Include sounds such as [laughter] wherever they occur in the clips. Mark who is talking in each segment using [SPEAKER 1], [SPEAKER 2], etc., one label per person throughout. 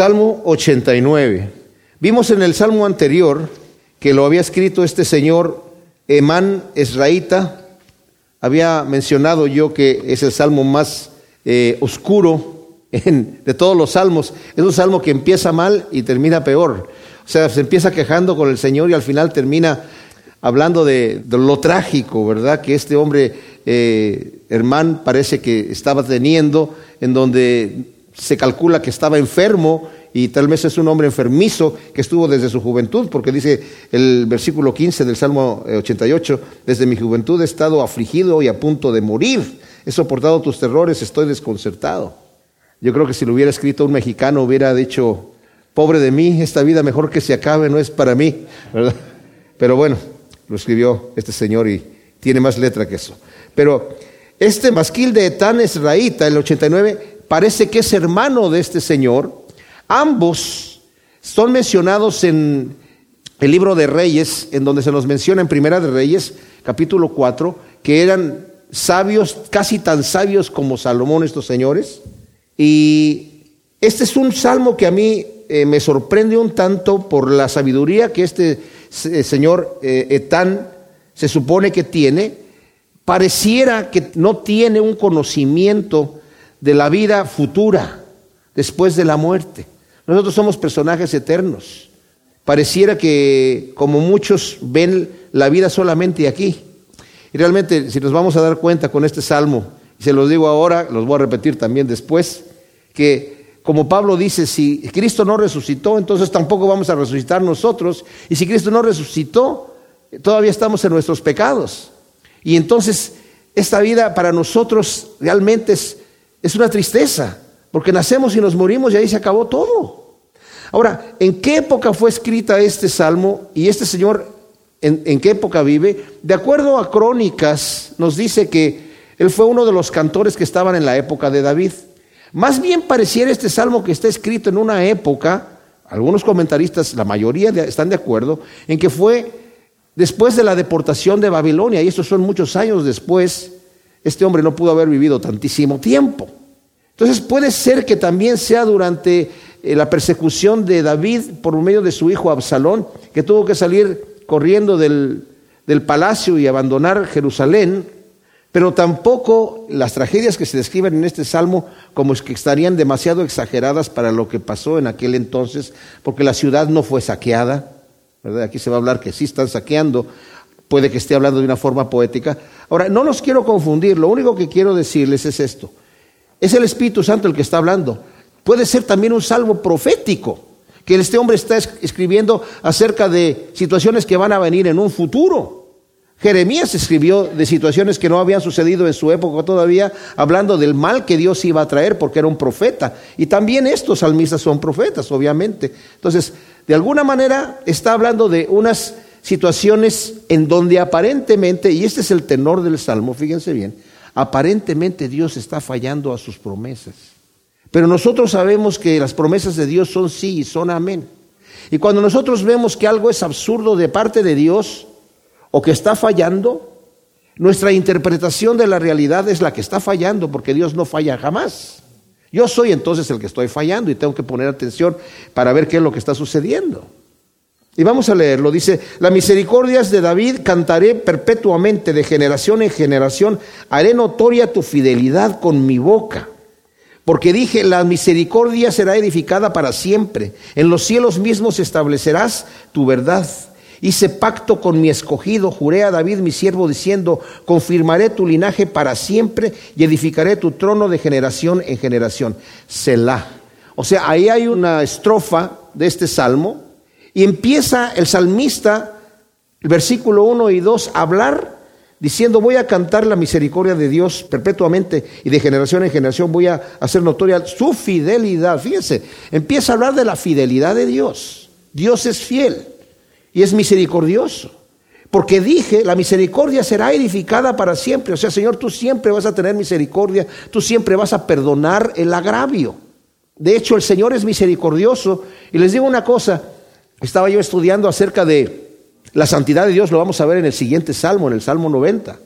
[SPEAKER 1] Salmo 89. Vimos en el Salmo anterior que lo había escrito este señor Emán Esraíta. Había mencionado yo que es el salmo más eh, oscuro de todos los salmos. Es un salmo que empieza mal y termina peor. O sea, se empieza quejando con el Señor y al final termina hablando de, lo trágico, ¿verdad? Que este hombre, eh, parece que estaba teniendo, en donde se calcula que estaba enfermo y tal vez es un hombre enfermizo que estuvo desde su juventud, porque dice el versículo 15 del Salmo 88, desde mi juventud he estado afligido y a punto de morir, he soportado tus terrores, estoy desconcertado. Yo creo que si lo hubiera escrito un mexicano hubiera dicho, pobre de mí, esta vida mejor que se acabe no es para mí, ¿verdad? Pero bueno, lo escribió este señor y tiene más letra que eso. Pero este masquil de Etán Esraíta, el 89, parece que es hermano de este señor. Ambos son mencionados en el libro de Reyes, en donde se nos menciona en Primera de Reyes, capítulo 4, que eran sabios, casi tan sabios como Salomón estos señores. Y este es un salmo que a mí eh, me sorprende un tanto por la sabiduría que este eh, señor eh, Etán se supone que tiene. Pareciera que no tiene un conocimiento de la vida futura después de la muerte. Nosotros somos personajes eternos. Pareciera que como muchos ven la vida solamente aquí. Y realmente si nos vamos a dar cuenta con este salmo, y se los digo ahora, los voy a repetir también después, que como Pablo dice, si Cristo no resucitó, entonces tampoco vamos a resucitar nosotros. Y si Cristo no resucitó, todavía estamos en nuestros pecados. Y entonces esta vida para nosotros realmente es, es una tristeza, porque nacemos y nos morimos y ahí se acabó todo. Ahora, ¿en qué época fue escrita este salmo y este señor en, qué época vive? De acuerdo a Crónicas, nos dice que él fue uno de los cantores que estaban en la época de David. Más bien pareciera este salmo que está escrito en una época, algunos comentaristas, la mayoría están de acuerdo, en que fue después de la deportación de Babilonia, y estos son muchos años después, este hombre no pudo haber vivido tantísimo tiempo. Entonces puede ser que también sea durante eh, la persecución de David por medio de su hijo Absalón, que tuvo que salir corriendo del, del palacio y abandonar Jerusalén, pero tampoco las tragedias que se describen en este salmo como es que estarían demasiado exageradas para lo que pasó en aquel entonces, porque la ciudad no fue saqueada, ¿verdad? Aquí se va a hablar que sí están saqueando, puede que esté hablando de una forma poética. Ahora, no los quiero confundir, lo único que quiero decirles es esto. Es el Espíritu Santo el que está hablando. Puede ser también un salmo profético, que este hombre está escribiendo acerca de situaciones que van a venir en un futuro. Jeremías escribió de situaciones que no habían sucedido en su época todavía, hablando del mal que Dios iba a traer porque era un profeta. Y también estos salmistas son profetas, obviamente. Entonces, de alguna manera está hablando de unas situaciones en donde aparentemente, y este es el tenor del salmo, fíjense bien, aparentemente Dios está fallando a sus promesas. Pero nosotros sabemos que las promesas de Dios son sí y son amén. Y cuando nosotros vemos que algo es absurdo de parte de Dios, o que está fallando, nuestra interpretación de la realidad es la que está fallando porque Dios no falla jamás. Yo soy entonces el que estoy fallando y tengo que poner atención para ver qué es lo que está sucediendo. Y vamos a leerlo. Dice, la misericordia de David cantaré perpetuamente, de generación en generación, haré notoria tu fidelidad con mi boca. Porque dije, la misericordia será edificada para siempre. En los cielos mismos establecerás tu verdad. Hice pacto con mi escogido, juré a David mi siervo diciendo, confirmaré tu linaje para siempre y edificaré tu trono de generación en generación. Selah. O sea, ahí hay una estrofa de este salmo y empieza el salmista, el versículo 1 y 2, a hablar diciendo, voy a cantar la misericordia de Dios perpetuamente y de generación en generación voy a hacer notoria su fidelidad. Fíjense, empieza a hablar de la fidelidad de Dios. Dios es fiel y es misericordioso. Porque dije, la misericordia será edificada para siempre. O sea, Señor, tú siempre vas a tener misericordia, tú siempre vas a perdonar el agravio. De hecho, el Señor es misericordioso. Y les digo una cosa, estaba yo estudiando acerca de la santidad de Dios, lo vamos a ver en el siguiente salmo, en el Salmo 90,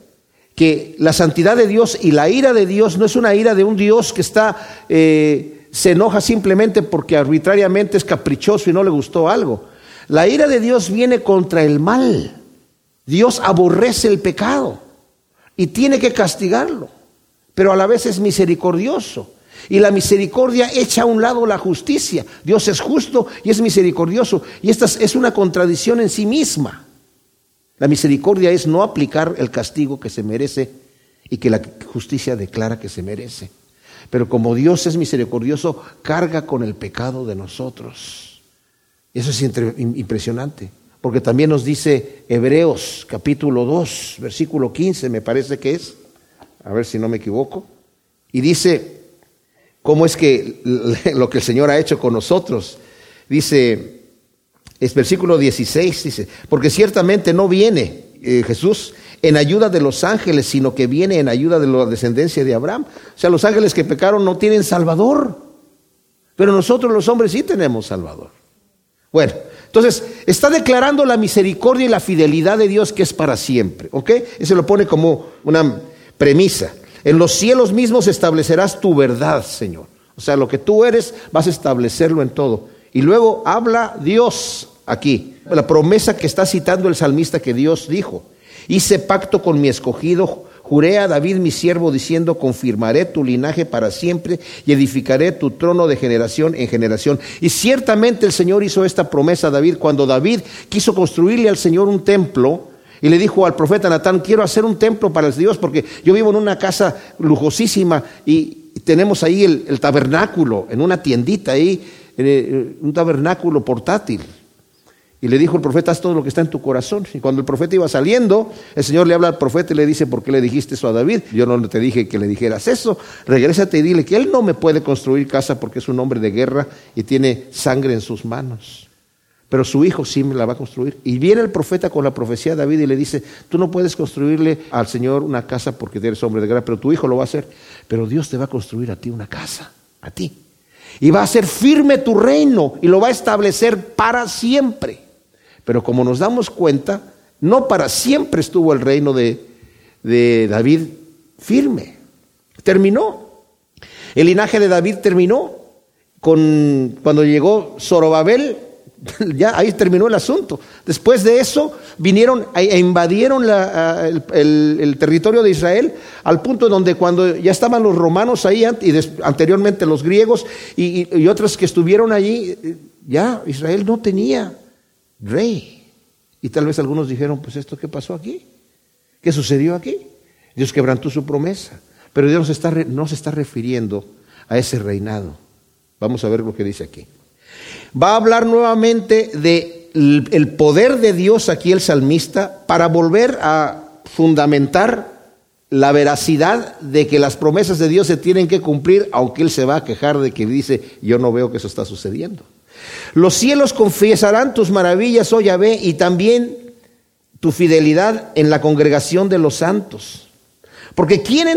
[SPEAKER 1] que la santidad de Dios y la ira de Dios no es una ira de un Dios que está... Eh, se enoja simplemente porque arbitrariamente es caprichoso y no le gustó algo. La ira de Dios viene contra el mal. Dios aborrece el pecado y tiene que castigarlo, pero a la vez es misericordioso. Y la misericordia echa a un lado la justicia. Dios es justo y es misericordioso. Y esta es una contradicción en sí misma. La misericordia es no aplicar el castigo que se merece y que la justicia declara que se merece. Pero como Dios es misericordioso, carga con el pecado de nosotros. Eso es impresionante. Porque también nos dice Hebreos capítulo 2, versículo 15, me parece que es. A ver si no me equivoco. Y dice, ¿cómo es que [laughs] lo que el Señor ha hecho con nosotros? Dice, es versículo 16, dice, porque ciertamente no viene eh, Jesús en ayuda de los ángeles, sino que viene en ayuda de la descendencia de Abraham. O sea, los ángeles que pecaron no tienen Salvador, pero nosotros los hombres sí tenemos Salvador. Bueno, entonces está declarando la misericordia y la fidelidad de Dios que es para siempre, ¿ok? Ese lo pone como una premisa. En los cielos mismos establecerás tu verdad, Señor. O sea, lo que tú eres vas a establecerlo en todo. Y luego habla Dios aquí, la promesa que está citando el salmista que Dios dijo. Hice pacto con mi escogido, juré a David mi siervo diciendo, confirmaré tu linaje para siempre y edificaré tu trono de generación en generación. Y ciertamente el Señor hizo esta promesa a David cuando David quiso construirle al Señor un templo. Y le dijo al profeta Natán, quiero hacer un templo para el Dios porque yo vivo en una casa lujosísima y tenemos ahí el, tabernáculo, en una tiendita ahí, eh, un tabernáculo portátil. Y le dijo el profeta, haz todo lo que está en tu corazón. Y cuando el profeta iba saliendo, el Señor le habla al profeta y le dice, ¿por qué le dijiste eso a David? Yo no te dije que le dijeras eso. Regrésate y dile que él no me puede construir casa porque es un hombre de guerra y tiene sangre en sus manos. Pero su hijo sí la va a construir. Y viene el profeta con la profecía de David y le dice, tú no puedes construirle al Señor una casa porque eres hombre de guerra, pero tu hijo lo va a hacer. Pero Dios te va a construir a ti una casa, a ti. Y va a hacer firme tu reino y lo va a establecer para siempre. Pero como nos damos cuenta, no para siempre estuvo el reino de, David firme. Terminó. El linaje de David terminó. Con, cuando llegó Zorobabel, [laughs] ya ahí terminó el asunto. Después de eso vinieron e invadieron el, territorio de Israel al punto donde cuando ya estaban los romanos ahí y anteriormente los griegos y, y otros que estuvieron allí, ya Israel no tenía rey. Y tal vez algunos dijeron, pues esto qué pasó aquí, qué sucedió aquí. Dios quebrantó su promesa, pero Dios no se está refiriendo a ese reinado. Vamos a ver lo que dice aquí. Va a hablar nuevamente de el poder de Dios aquí el salmista para volver a fundamentar la veracidad de que las promesas de Dios se tienen que cumplir, aunque él se va a quejar de que dice, yo no veo que eso está sucediendo. Los cielos confesarán tus maravillas, oh Yahvé, y también tu fidelidad en la congregación de los santos. Porque ¿quién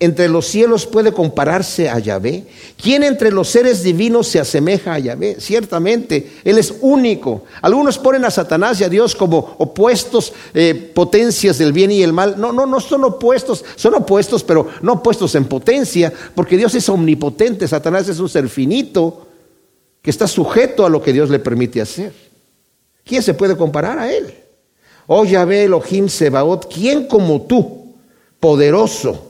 [SPEAKER 1] entre los cielos puede compararse a Yahvé? ¿Quién entre los seres divinos se asemeja a Yahvé? Ciertamente, Él es único. Algunos ponen a Satanás y a Dios como opuestos eh, potencias del bien y el mal. No, no, no son opuestos, son opuestos, pero no opuestos en potencia, porque Dios es omnipotente, Satanás es un ser finito que está sujeto a lo que Dios le permite hacer. ¿Quién se puede comparar a él? Oh Yahvé Elohim Sebaot, ¿quién como tú, poderoso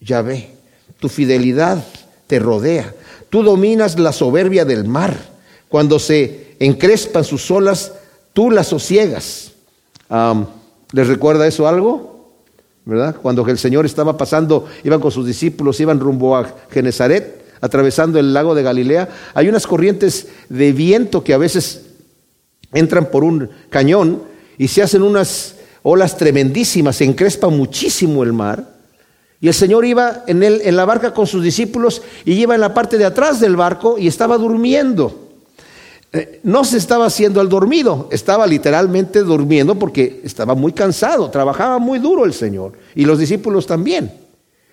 [SPEAKER 1] Yahvé? Tu fidelidad te rodea. Tú dominas la soberbia del mar. Cuando se encrespan sus olas, tú las sosiegas. ¿Les recuerda eso algo? ¿Verdad? Cuando el Señor estaba pasando, iban con sus discípulos, iban rumbo a Genezaret atravesando el lago de Galilea, hay unas corrientes de viento que a veces entran por un cañón y se hacen unas olas tremendísimas, se encrespa muchísimo el mar. Y el Señor iba en, en la barca con sus discípulos y iba en la parte de atrás del barco y estaba durmiendo. Eh, no se estaba haciendo el dormido, estaba literalmente durmiendo porque estaba muy cansado, trabajaba muy duro el Señor y los discípulos también.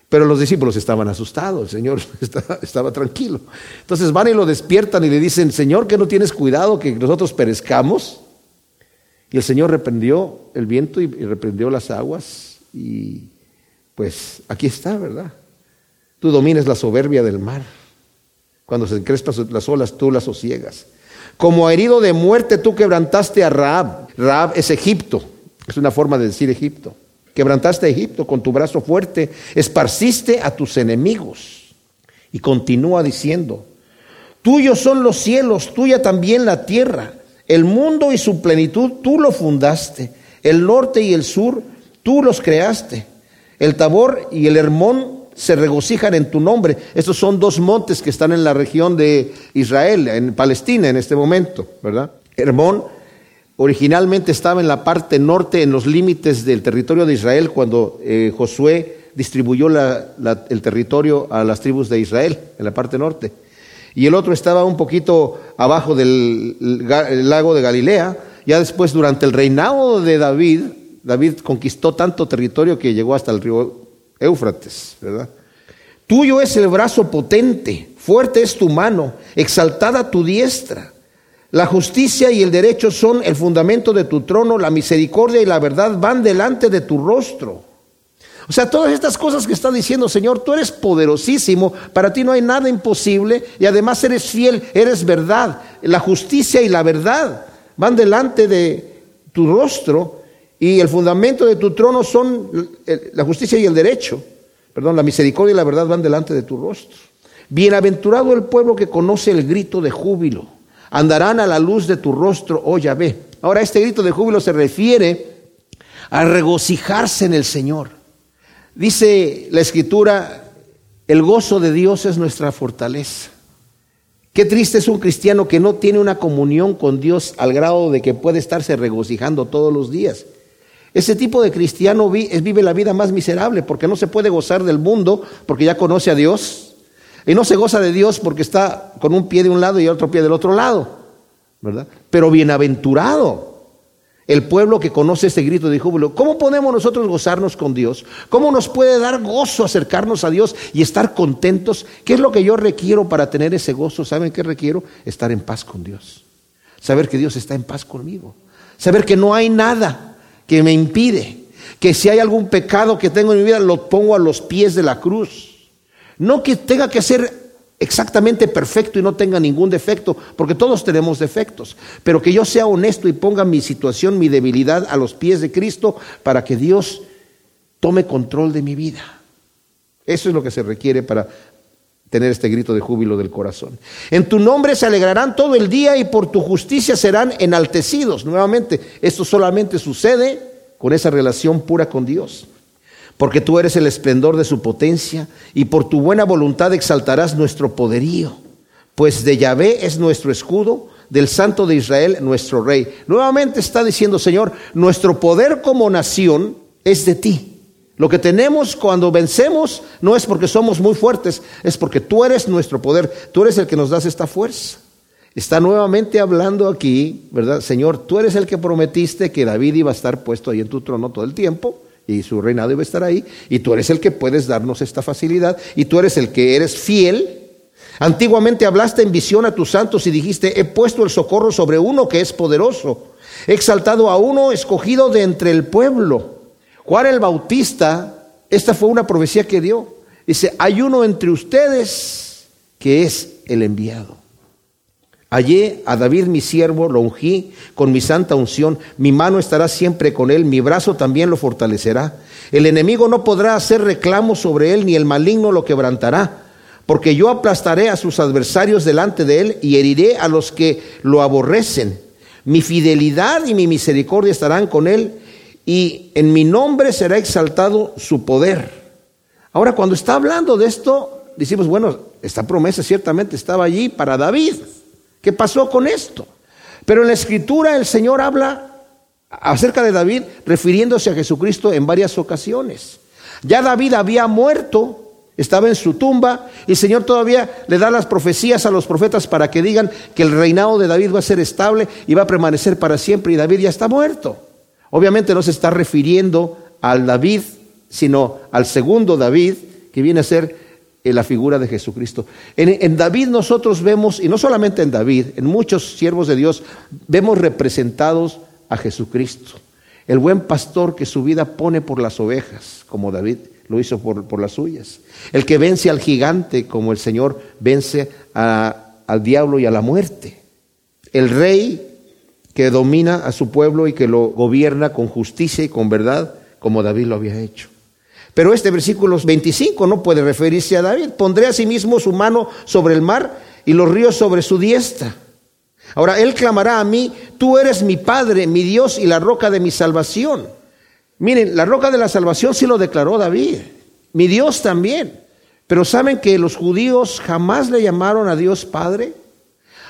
[SPEAKER 1] Pero los discípulos estaban asustados, el Señor [laughs] estaba, tranquilo. Entonces van y lo despiertan y le dicen, Señor, que no tienes cuidado que nosotros perezcamos. Y el Señor reprendió el viento y reprendió las aguas. Y pues aquí está, ¿verdad? Tú dominas la soberbia del mar. Cuando se encrespan las olas, tú las sosiegas. Como herido de muerte, tú quebrantaste a Raab. Raab es Egipto, es una forma de decir Egipto. Quebrantaste a Egipto con tu brazo fuerte, esparciste a tus enemigos. Y continúa diciendo, tuyos son los cielos, tuya también la tierra, el mundo y su plenitud, tú lo fundaste, el norte y el sur, tú los creaste. El Tabor y el Hermón se regocijan en tu nombre. Estos son dos montes que están en la región de Israel, en Palestina en este momento, ¿verdad? Hermón originalmente estaba en la parte norte, en los límites del territorio de Israel, cuando eh, Josué distribuyó el territorio a las tribus de Israel, en la parte norte. Y el otro estaba un poquito abajo del lago de Galilea. Ya después, durante el reinado de David, David conquistó tanto territorio que llegó hasta el río Éufrates, ¿verdad? Tuyo es el brazo potente, fuerte es tu mano, exaltada tu diestra. La justicia y el derecho son el fundamento de tu trono, la misericordia y la verdad van delante de tu rostro. O sea, todas estas cosas que está diciendo, Señor, tú eres poderosísimo, para ti no hay nada imposible y además eres fiel, eres verdad. La justicia y la verdad van delante de tu rostro y el fundamento de tu trono son la justicia y el derecho. Perdón, la misericordia y la verdad van delante de tu rostro. Bienaventurado el pueblo que conoce el grito de júbilo. Andarán a la luz de tu rostro, oh Yahvé. Ahora, este grito de júbilo se refiere a regocijarse en el Señor. Dice la Escritura, el gozo de Dios es nuestra fortaleza. Qué triste es un cristiano que no tiene una comunión con Dios al grado de que puede estarse regocijando todos los días. Ese tipo de cristiano vive la vida más miserable porque no se puede gozar del mundo porque ya conoce a Dios. Y no se goza de Dios porque está con un pie de un lado y otro pie del otro lado. ¿verdad? Pero bienaventurado el pueblo que conoce este grito de júbilo. ¿Cómo podemos nosotros gozarnos con Dios? ¿Cómo nos puede dar gozo acercarnos a Dios y estar contentos? ¿Qué es lo que yo requiero para tener ese gozo? ¿Saben qué requiero? Estar en paz con Dios. Saber que Dios está en paz conmigo. Saber que no hay nada que me impide, que si hay algún pecado que tengo en mi vida, lo pongo a los pies de la cruz. No que tenga que ser exactamente perfecto y no tenga ningún defecto, porque todos tenemos defectos, pero que yo sea honesto y ponga mi situación, mi debilidad a los pies de Cristo para que Dios tome control de mi vida. Eso es lo que se requiere para tener este grito de júbilo del corazón. En tu nombre se alegrarán todo el día y por tu justicia serán enaltecidos. Nuevamente, esto solamente sucede con esa relación pura con Dios. Porque tú eres el esplendor de su potencia y por tu buena voluntad exaltarás nuestro poderío. Pues de Yahvé es nuestro escudo, del Santo de Israel nuestro Rey. Nuevamente está diciendo, Señor, nuestro poder como nación es de ti. Lo que tenemos cuando vencemos no es porque somos muy fuertes, es porque tú eres nuestro poder, tú eres el que nos das esta fuerza. Está nuevamente hablando aquí, ¿verdad? Señor, tú eres el que prometiste que David iba a estar puesto ahí en tu trono todo el tiempo y su reinado iba a estar ahí, y tú eres el que puedes darnos esta facilidad, y tú eres el que eres fiel. Antiguamente hablaste en visión a tus santos y dijiste, he puesto el socorro sobre uno que es poderoso, he exaltado a uno escogido de entre el pueblo. Juan el Bautista, esta fue una profecía que dio. Dice, hay uno entre ustedes que es el enviado. Hallé a David mi siervo, lo ungí con mi santa unción, mi mano estará siempre con él, mi brazo también lo fortalecerá. El enemigo no podrá hacer reclamo sobre él, ni el maligno lo quebrantará, porque yo aplastaré a sus adversarios delante de él y heriré a los que lo aborrecen. Mi fidelidad y mi misericordia estarán con él y en mi nombre será exaltado su poder. Ahora, cuando está hablando de esto, decimos, bueno, esta promesa ciertamente estaba allí para David. ¿Qué pasó con esto? Pero en la escritura el Señor habla acerca de David refiriéndose a Jesucristo en varias ocasiones. Ya David había muerto, estaba en su tumba y el Señor todavía le da las profecías a los profetas para que digan que el reinado de David va a ser estable y va a permanecer para siempre y David ya está muerto. Obviamente no se está refiriendo al David, sino al segundo David, que viene a ser eh, la figura de Jesucristo. En, David nosotros vemos, y no solamente en David, en muchos siervos de Dios, vemos representados a Jesucristo. El buen pastor que su vida pone por las ovejas, como David, lo hizo por, por las suyas. El que vence al gigante como el Señor vence al diablo y a la muerte. El rey que domina a su pueblo y que lo gobierna con justicia y con verdad como David lo había hecho. Pero este versículo 25 no puede referirse a David. Pondré a sí mismo su mano sobre el mar y los ríos sobre su diestra. Ahora, él clamará a mí, tú eres mi Padre, mi Dios y la roca de mi salvación. Miren, la roca de la salvación sí lo declaró David, mi Dios también. Pero ¿saben que los judíos jamás le llamaron a Dios Padre?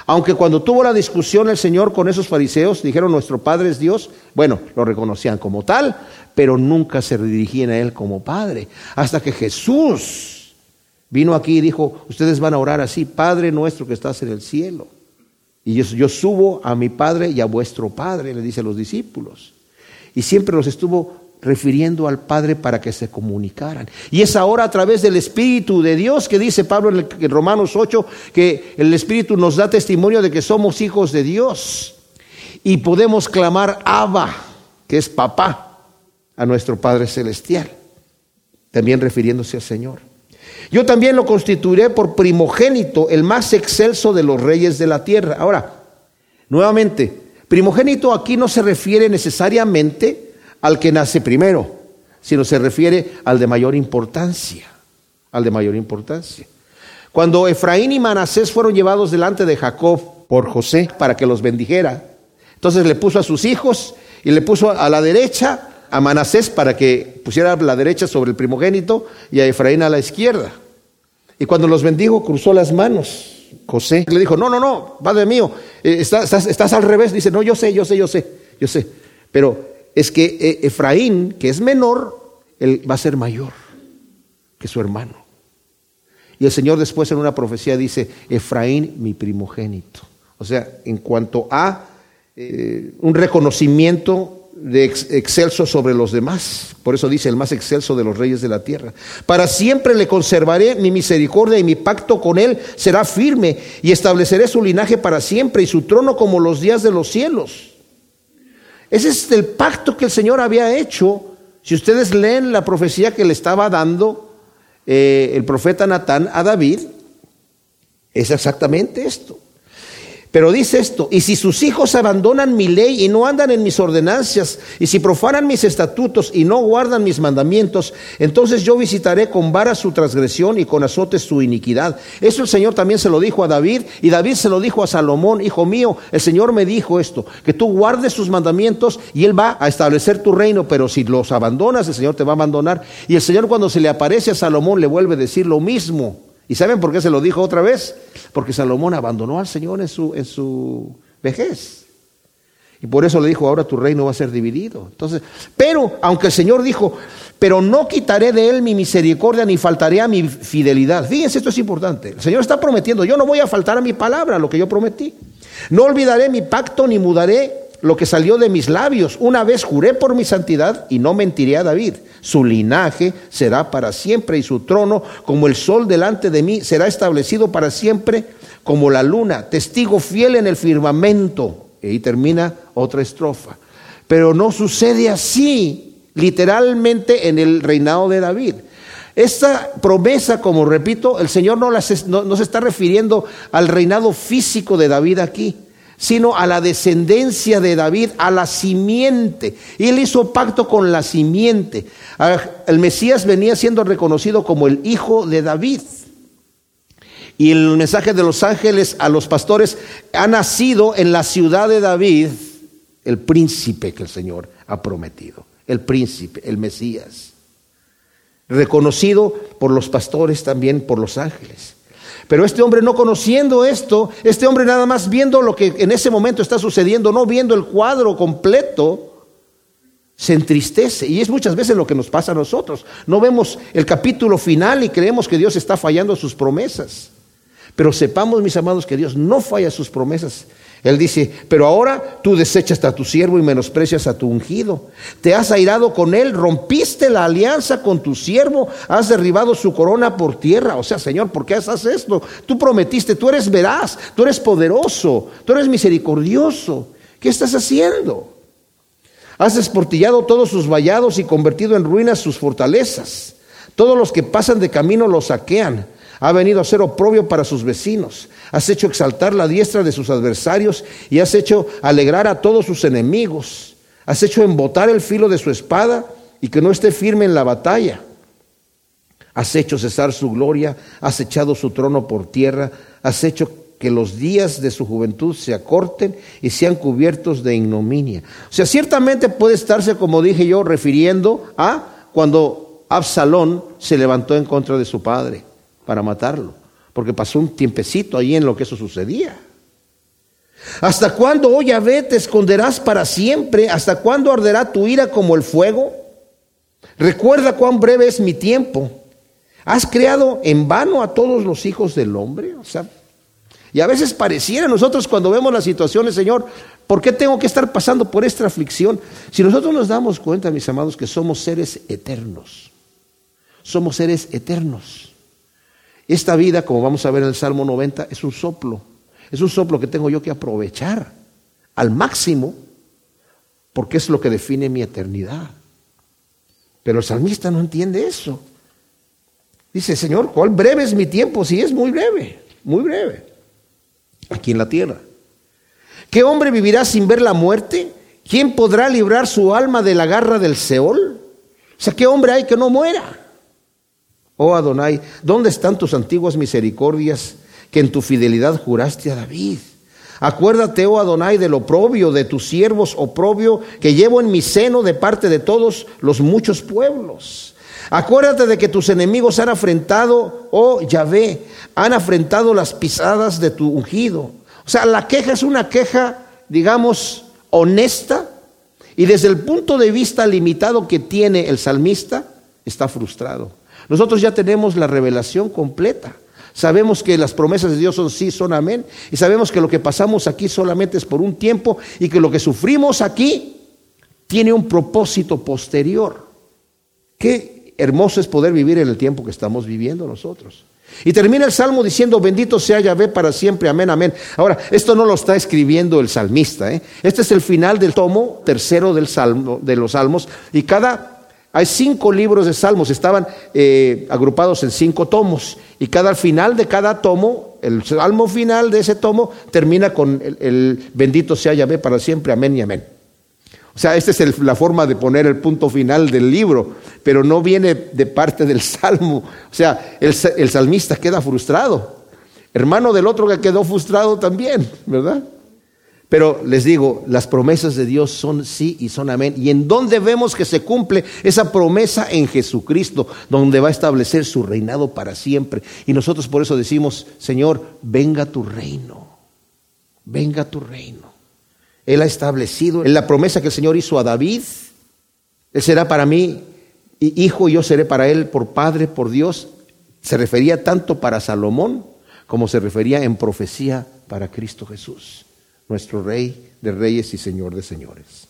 [SPEAKER 1] Aunque cuando tuvo la discusión el Señor con esos fariseos, dijeron nuestro Padre es Dios, bueno, lo reconocían como tal, pero nunca se dirigían a Él como Padre. Hasta que Jesús vino aquí y dijo, ustedes van a orar así, Padre nuestro que estás en el cielo. Y yo, subo a mi Padre y a vuestro Padre, le dice a los discípulos. Y siempre los estuvo refiriendo al Padre para que se comunicaran. Y es ahora a través del Espíritu de Dios que dice Pablo en, Romanos 8 que el Espíritu nos da testimonio de que somos hijos de Dios y podemos clamar Abba, que es papá, a nuestro Padre Celestial, también refiriéndose al Señor. Yo también lo constituiré por primogénito, el más excelso de los reyes de la tierra. Ahora, nuevamente, primogénito aquí no se refiere necesariamente al que nace primero, sino se refiere al de mayor importancia, al de mayor importancia. Cuando Efraín y Manasés fueron llevados delante de Jacob por José para que los bendijera, entonces le puso a sus hijos y le puso a la derecha a Manasés para que pusiera la derecha sobre el primogénito y a Efraín a la izquierda. Y cuando los bendijo, cruzó las manos. José le dijo, no, no, no, padre mío, eh, estás, estás al revés. Dice, no, yo sé, yo sé, yo sé, yo sé. Pero es que eh, Efraín, que es menor, él va a ser mayor que su hermano. Y el Señor después en una profecía dice, Efraín mi primogénito. O sea, en cuanto a eh, un reconocimiento de excelso sobre los demás. Por eso dice el más excelso de los reyes de la tierra. Para siempre le conservaré mi misericordia y mi pacto con él será firme y estableceré su linaje para siempre y su trono como los días de los cielos. Ese es el pacto que el Señor había hecho. Si ustedes leen la profecía que le estaba dando eh, el profeta Natán a David, es exactamente esto. Pero dice esto, y si sus hijos abandonan mi ley y no andan en mis ordenanzas, y si profanan mis estatutos y no guardan mis mandamientos, entonces yo visitaré con vara su transgresión y con azotes su iniquidad. Eso el Señor también se lo dijo a David, y David se lo dijo a Salomón, hijo mío, el Señor me dijo esto, que tú guardes sus mandamientos y Él va a establecer tu reino, pero si los abandonas, el Señor te va a abandonar. Y el Señor cuando se le aparece a Salomón le vuelve a decir lo mismo. ¿Y saben por qué se lo dijo otra vez? Porque Salomón abandonó al Señor en su, en su vejez. Y por eso le dijo, ahora tu reino va a ser dividido. Entonces, pero aunque el Señor dijo, pero no quitaré de él mi misericordia ni faltaré a mi fidelidad. Fíjense, esto es importante. El Señor está prometiendo, yo no voy a faltar a mi palabra, lo que yo prometí. No olvidaré mi pacto ni mudaré lo que salió de mis labios. Una vez juré por mi santidad y no mentiré a David. Su linaje será para siempre y su trono como el sol delante de mí será establecido para siempre como la luna, testigo fiel en el firmamento. Y ahí termina otra estrofa. Pero no sucede así literalmente en el reinado de David. Esta promesa, como repito, el Señor no, no, se está refiriendo al reinado físico de David aquí, sino a la descendencia de David, a la simiente. Y él hizo pacto con la simiente. El Mesías venía siendo reconocido como el hijo de David. Y el mensaje de los ángeles a los pastores ha nacido en la ciudad de David el príncipe que el Señor ha prometido. El príncipe, el Mesías. Reconocido por los pastores también, por los ángeles. Pero este hombre no conociendo esto, este hombre nada más viendo lo que en ese momento está sucediendo, no viendo el cuadro completo, se entristece. Y es muchas veces lo que nos pasa a nosotros. No vemos el capítulo final y creemos que Dios está fallando sus promesas. Pero sepamos, mis amados, que Dios no falla sus promesas. Él dice, pero ahora tú desechas a tu siervo y menosprecias a tu ungido. Te has airado con él, rompiste la alianza con tu siervo, has derribado su corona por tierra. O sea, Señor, ¿por qué haces esto? Tú prometiste, tú eres veraz, tú eres poderoso, tú eres misericordioso. ¿Qué estás haciendo? Has desportillado todos sus vallados y convertido en ruinas sus fortalezas. Todos los que pasan de camino lo saquean. Ha venido a ser oprobio para sus vecinos. Has hecho exaltar la diestra de sus adversarios y has hecho alegrar a todos sus enemigos. Has hecho embotar el filo de su espada y que no esté firme en la batalla. Has hecho cesar su gloria, has echado su trono por tierra, has hecho que los días de su juventud se acorten y sean cubiertos de ignominia. O sea, ciertamente puede estarse, como dije yo, refiriendo a cuando Absalón se levantó en contra de su padre para matarlo, porque pasó un tiempecito ahí en lo que eso sucedía. ¿Hasta cuándo, oh Yahvé, te esconderás para siempre? ¿Hasta cuándo arderá tu ira como el fuego? Recuerda cuán breve es mi tiempo. ¿Has creado en vano a todos los hijos del hombre? O sea, y a veces pareciera nosotros cuando vemos las situaciones, Señor, ¿por qué tengo que estar pasando por esta aflicción? Si nosotros nos damos cuenta, mis amados, que somos seres eternos. Somos seres eternos. Esta vida, como vamos a ver en el Salmo 90, es un soplo. Es un soplo que tengo yo que aprovechar al máximo porque es lo que define mi eternidad. Pero el salmista no entiende eso. Dice, Señor, ¿cuál breve es mi tiempo? Si es muy breve, muy breve, aquí en la tierra. ¿Qué hombre vivirá sin ver la muerte? ¿Quién podrá librar su alma de la garra del Seol? O sea, ¿qué hombre hay que no muera? Oh Adonai, ¿dónde están tus antiguas misericordias que en tu fidelidad juraste a David? Acuérdate, oh Adonai, del oprobio de tus siervos, oprobio que llevo en mi seno de parte de todos los muchos pueblos. Acuérdate de que tus enemigos han afrentado, oh Yahvé, han afrentado las pisadas de tu ungido. O sea, la queja es una queja, digamos, honesta y desde el punto de vista limitado que tiene el salmista, está frustrado. Nosotros ya tenemos la revelación completa. Sabemos que las promesas de Dios son sí, son amén. Y sabemos que lo que pasamos aquí solamente es por un tiempo y que lo que sufrimos aquí tiene un propósito posterior. Qué hermoso es poder vivir en el tiempo que estamos viviendo nosotros. Y termina el salmo diciendo, bendito sea Yahvé para siempre, amén, amén. Ahora, esto no lo está escribiendo el salmista. ¿eh? Este es el final del tomo tercero del salmo, de los salmos. Y cada hay cinco libros de salmos, estaban eh, agrupados en cinco tomos y cada final de cada tomo, el salmo final de ese tomo termina con el, bendito sea Yahvé para siempre, amén y amén. O sea, esta es la forma de poner el punto final del libro, pero no viene de parte del salmo. O sea, el, el salmista queda frustrado. Hermano del otro que quedó frustrado también, ¿verdad? Pero les digo, las promesas de Dios son sí y son amén. ¿Y en dónde vemos que se cumple esa promesa? En Jesucristo, donde va a establecer su reinado para siempre. Y nosotros por eso decimos, Señor, venga tu reino, venga tu reino. Él ha establecido en la promesa que el Señor hizo a David. Él será para mí hijo yo seré para él por padre, por Dios. Se refería tanto para Salomón como se refería en profecía para Cristo Jesús nuestro Rey de Reyes y Señor de Señores.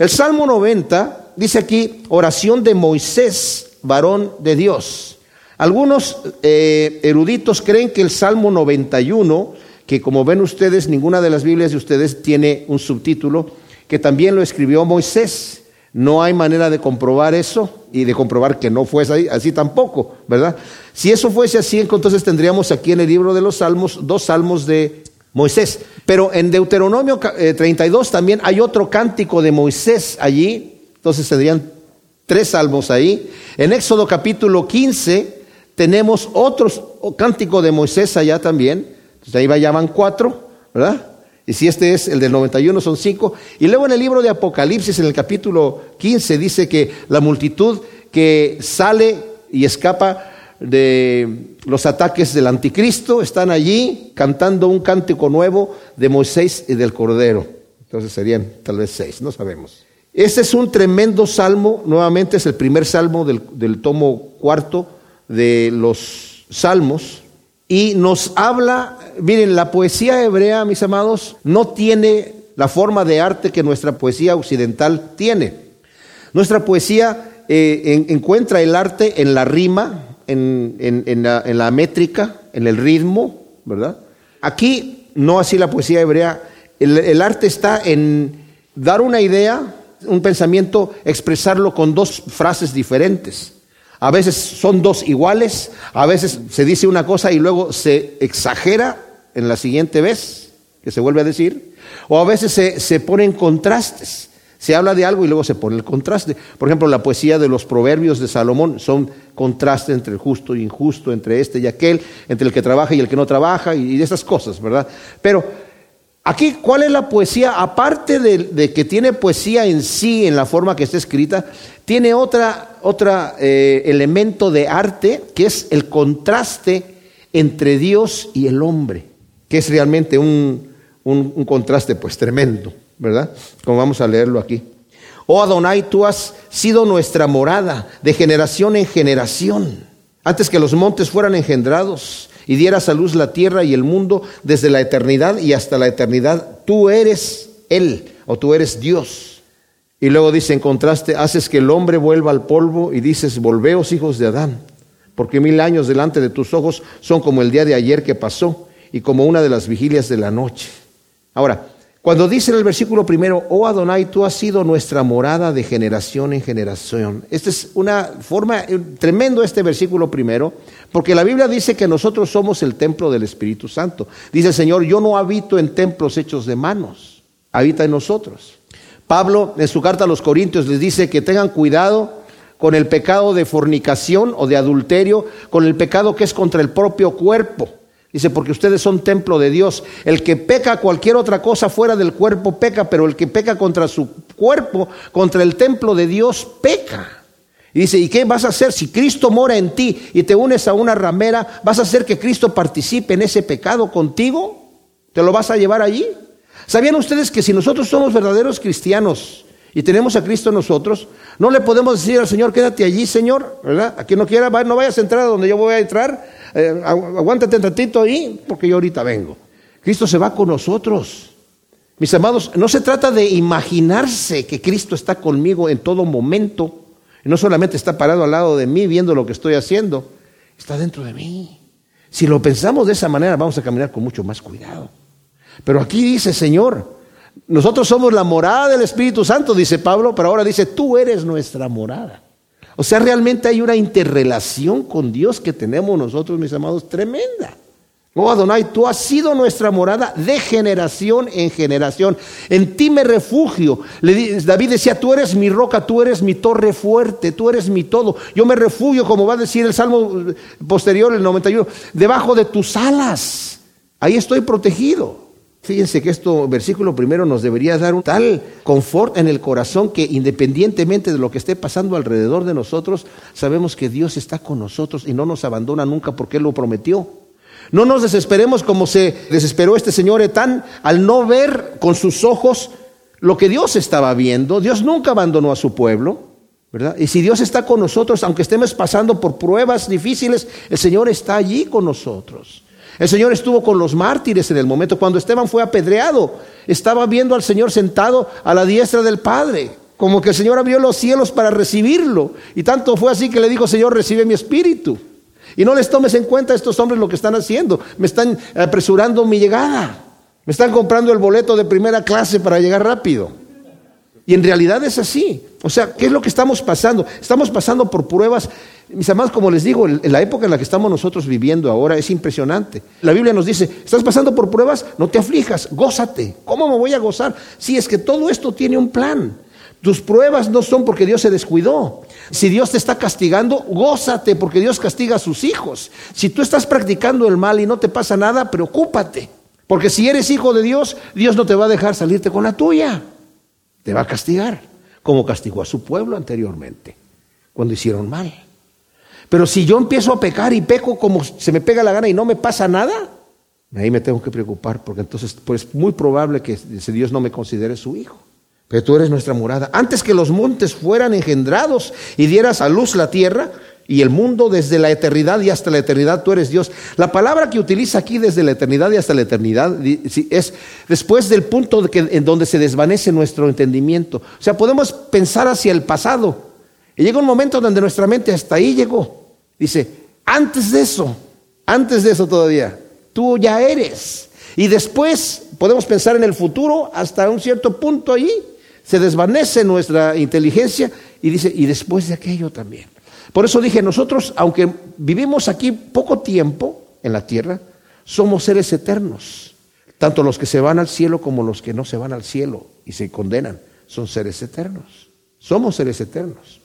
[SPEAKER 1] El Salmo 90 dice aquí, oración de Moisés, varón de Dios. Algunos eh, eruditos creen que el Salmo 91, que como ven ustedes, ninguna de las Biblias de ustedes tiene un subtítulo, que también lo escribió Moisés. No hay manera de comprobar eso y de comprobar que no fuese así, así tampoco, ¿verdad? Si eso fuese así, entonces tendríamos aquí en el libro de los Salmos dos salmos de Moisés. Pero en Deuteronomio 32 eh, también hay otro cántico de Moisés allí, entonces tendrían tres salmos ahí. En Éxodo capítulo 15 tenemos otro cántico de Moisés allá también, entonces ahí ya van cuatro, ¿verdad? Y si este es el del 91 son cinco. Y luego en el libro de Apocalipsis, en el capítulo 15, dice que la multitud que sale y escapa de los ataques del anticristo, están allí cantando un cántico nuevo de Moisés y del Cordero. Entonces serían tal vez seis, no sabemos. Este es un tremendo salmo, nuevamente es el primer salmo del, del tomo cuarto de los salmos, y nos habla, miren, la poesía hebrea, mis amados, no tiene la forma de arte que nuestra poesía occidental tiene. Nuestra poesía eh, encuentra el arte en la rima, en, la, métrica, en el ritmo, ¿verdad? Aquí no así la poesía hebrea. El, arte está en dar una idea, un pensamiento, expresarlo con dos frases diferentes. A veces son dos iguales, a veces se dice una cosa y luego se exagera en la siguiente vez que se vuelve a decir, o a veces se, se ponen contrastes. Se habla de algo y luego se pone el contraste. Por ejemplo, la poesía de los proverbios de Salomón son contraste entre el justo e injusto, entre este y aquel, entre el que trabaja y el que no trabaja, y, de esas cosas, ¿verdad? Pero aquí, ¿cuál es la poesía? Aparte de, que tiene poesía en sí, en la forma que está escrita, tiene otra, otra eh, elemento de arte, que es el contraste entre Dios y el hombre, que es realmente un, un contraste pues tremendo. ¿Verdad? Como vamos a leerlo aquí. Oh Adonai, tú has sido nuestra morada de generación en generación. Antes que los montes fueran engendrados y dieras a luz la tierra y el mundo desde la eternidad y hasta la eternidad, tú eres Él o tú eres Dios. Y luego dice en contraste, haces que el hombre vuelva al polvo y dices, volveos hijos de Adán, porque mil años delante de tus ojos son como el día de ayer que pasó y como una de las vigilias de la noche. Ahora, cuando dice en el versículo primero, oh Adonai, tú has sido nuestra morada de generación en generación. Esta es una forma eh, tremendo este versículo primero, porque la Biblia dice que nosotros somos el templo del Espíritu Santo. Dice el Señor, yo no habito en templos hechos de manos, habita en nosotros. Pablo en su carta a los Corintios les dice que tengan cuidado con el pecado de fornicación o de adulterio, con el pecado que es contra el propio cuerpo. Dice, porque ustedes son templo de Dios. El que peca cualquier otra cosa fuera del cuerpo peca, pero el que peca contra su cuerpo, contra el templo de Dios, peca. Y dice, ¿y qué vas a hacer? Si Cristo mora en ti y te unes a una ramera, ¿vas a hacer que Cristo participe en ese pecado contigo? ¿Te lo vas a llevar allí? ¿Sabían ustedes que si nosotros somos verdaderos cristianos y tenemos a Cristo en nosotros, no le podemos decir al Señor, quédate allí, Señor, ¿verdad? A quien no quiera, no vayas a entrar a donde yo voy a entrar, eh, aguántate un tantito ahí, porque yo ahorita vengo. Cristo se va con nosotros. Mis amados, no se trata de imaginarse que Cristo está conmigo en todo momento. No solamente está parado al lado de mí viendo lo que estoy haciendo, está dentro de mí. Si lo pensamos de esa manera, vamos a caminar con mucho más cuidado. Pero aquí dice, Señor, nosotros somos la morada del Espíritu Santo, dice Pablo, pero ahora dice, tú eres nuestra morada. O sea, realmente hay una interrelación con Dios que tenemos nosotros, mis amados, tremenda. Oh Adonai, tú has sido nuestra morada de generación en generación. En ti me refugio. David decía, tú eres mi roca, tú eres mi torre fuerte, tú eres mi todo. Yo me refugio, como va a decir el Salmo posterior, el 91, debajo de tus alas. Ahí estoy protegido. Fíjense que esto, versículo primero, nos debería dar un tal confort en el corazón que independientemente de lo que esté pasando alrededor de nosotros, sabemos que Dios está con nosotros y no nos abandona nunca porque Él lo prometió. No nos desesperemos como se desesperó este señor Etán al no ver con sus ojos lo que Dios estaba viendo. Dios nunca abandonó a su pueblo, ¿verdad? Y si Dios está con nosotros, aunque estemos pasando por pruebas difíciles, el Señor está allí con nosotros. El Señor estuvo con los mártires en el momento cuando Esteban fue apedreado. Estaba viendo al Señor sentado a la diestra del Padre, como que el Señor abrió los cielos para recibirlo. Y tanto fue así que le dijo, Señor, recibe mi espíritu. Y no les tomes en cuenta a estos hombres lo que están haciendo. Me están apresurando mi llegada. Me están comprando el boleto de primera clase para llegar rápido. Y en realidad es así. O sea, ¿qué es lo que estamos pasando? Estamos pasando por pruebas mis amados, como les digo, la época en la que estamos nosotros viviendo ahora es impresionante. La Biblia nos dice, estás pasando por pruebas, no te aflijas, gózate. ¿Cómo me voy a gozar? Si es que todo esto tiene un plan. Tus pruebas no son porque Dios se descuidó. Si Dios te está castigando, gózate porque Dios castiga a sus hijos. Si tú estás practicando el mal y no te pasa nada, preocúpate. Porque si eres hijo de Dios, Dios no te va a dejar salirte con la tuya. Te va a castigar, como castigó a su pueblo anteriormente, cuando hicieron mal. Pero si yo empiezo a pecar y peco como se me pega la gana y no me pasa nada, ahí me tengo que preocupar, porque entonces pues, es muy probable que ese Dios no me considere su hijo. Pero tú eres nuestra morada. Antes que los montes fueran engendrados y dieras a luz la tierra y el mundo desde la eternidad y hasta la eternidad, tú eres Dios. La palabra que utiliza aquí desde la eternidad y hasta la eternidad es después del punto en donde se desvanece nuestro entendimiento. O sea, podemos pensar hacia el pasado. Y llega un momento donde nuestra mente hasta ahí llegó. Dice, antes de eso, antes de eso todavía, tú ya eres. Y después podemos pensar en el futuro hasta un cierto punto allí. Se desvanece nuestra inteligencia y dice, y después de aquello también. Por eso dije, nosotros, aunque vivimos aquí poco tiempo en la tierra, somos seres eternos. Tanto los que se van al cielo como los que no se van al cielo y se condenan son seres eternos. Somos seres eternos.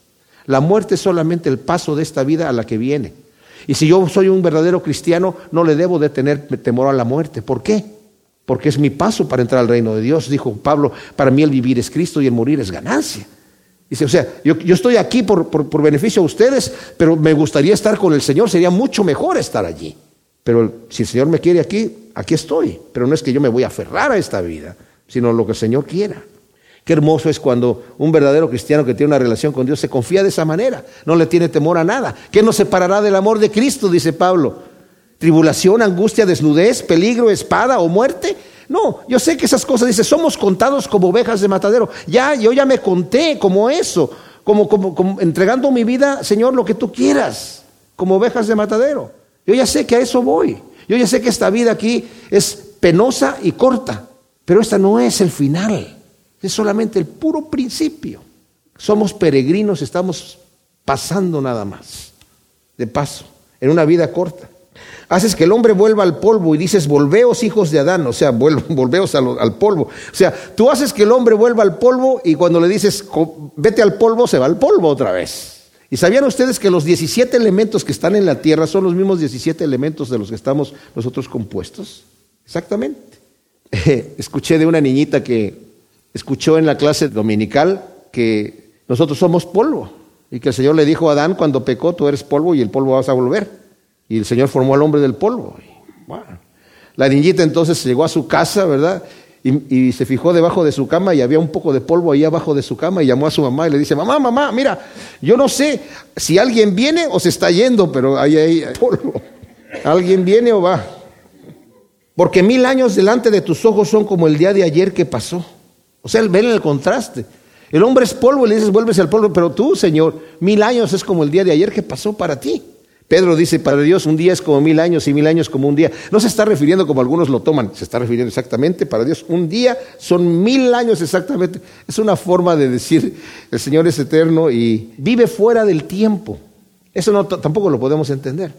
[SPEAKER 1] La muerte es solamente el paso de esta vida a la que viene. Y si yo soy un verdadero cristiano, no le debo de tener temor a la muerte. ¿Por qué? Porque es mi paso para entrar al reino de Dios. Dijo Pablo, para mí el vivir es Cristo y el morir es ganancia. Dice, o sea, yo, estoy aquí por, por, beneficio a ustedes, pero me gustaría estar con el Señor, sería mucho mejor estar allí. Pero si el Señor me quiere aquí, aquí estoy. Pero no es que yo me voy a aferrar a esta vida, sino lo que el Señor quiera. Qué hermoso es cuando un verdadero cristiano que tiene una relación con Dios se confía de esa manera, no le tiene temor a nada. ¿Qué nos separará del amor de Cristo? Dice Pablo. ¿Tribulación, angustia, desnudez, peligro, espada o muerte? No, yo sé que esas cosas, dice, somos contados como ovejas de matadero. Ya, yo ya me conté como eso, como, como, como entregando mi vida, Señor, lo que tú quieras, como ovejas de matadero. Yo ya sé que a eso voy. Yo ya sé que esta vida aquí es penosa y corta, pero esta no es el final es solamente el puro principio. Somos peregrinos, estamos pasando nada más, de paso, en una vida corta. Haces que el hombre vuelva al polvo y dices, volveos hijos de Adán, o sea, [laughs] volveos al, polvo. O sea, tú haces que el hombre vuelva al polvo y cuando le dices, vete al polvo, se va al polvo otra vez. ¿Y sabían ustedes que los 17 elementos que están en la tierra son los mismos 17 elementos de los que estamos nosotros compuestos? Exactamente. [laughs] Escuché de una niñita que escuchó en la clase dominical que nosotros somos polvo y que el Señor le dijo a Adán cuando pecó, tú eres polvo y el polvo vas a volver. Y el Señor formó al hombre del polvo. La niñita entonces llegó a su casa, ¿verdad? Y, se fijó debajo de su cama y había un poco de polvo ahí abajo de su cama y llamó a su mamá y le dice, mamá, mamá, mira, yo no sé si alguien viene o se está yendo, pero ahí hay polvo. ¿Alguien viene o va? Porque mil años delante de tus ojos son como el día de ayer que pasó o sea, ven el contraste. El hombre es polvo y le dices, vuelves al polvo, pero tú, Señor, mil años es como el día de ayer que pasó para ti. Pedro dice, para Dios un día es como mil años y mil años como un día. No se está refiriendo como algunos lo toman, se está refiriendo exactamente, para Dios un día son mil años exactamente. Es una forma de decir, el Señor es eterno y vive fuera del tiempo. Eso no, tampoco lo podemos entender.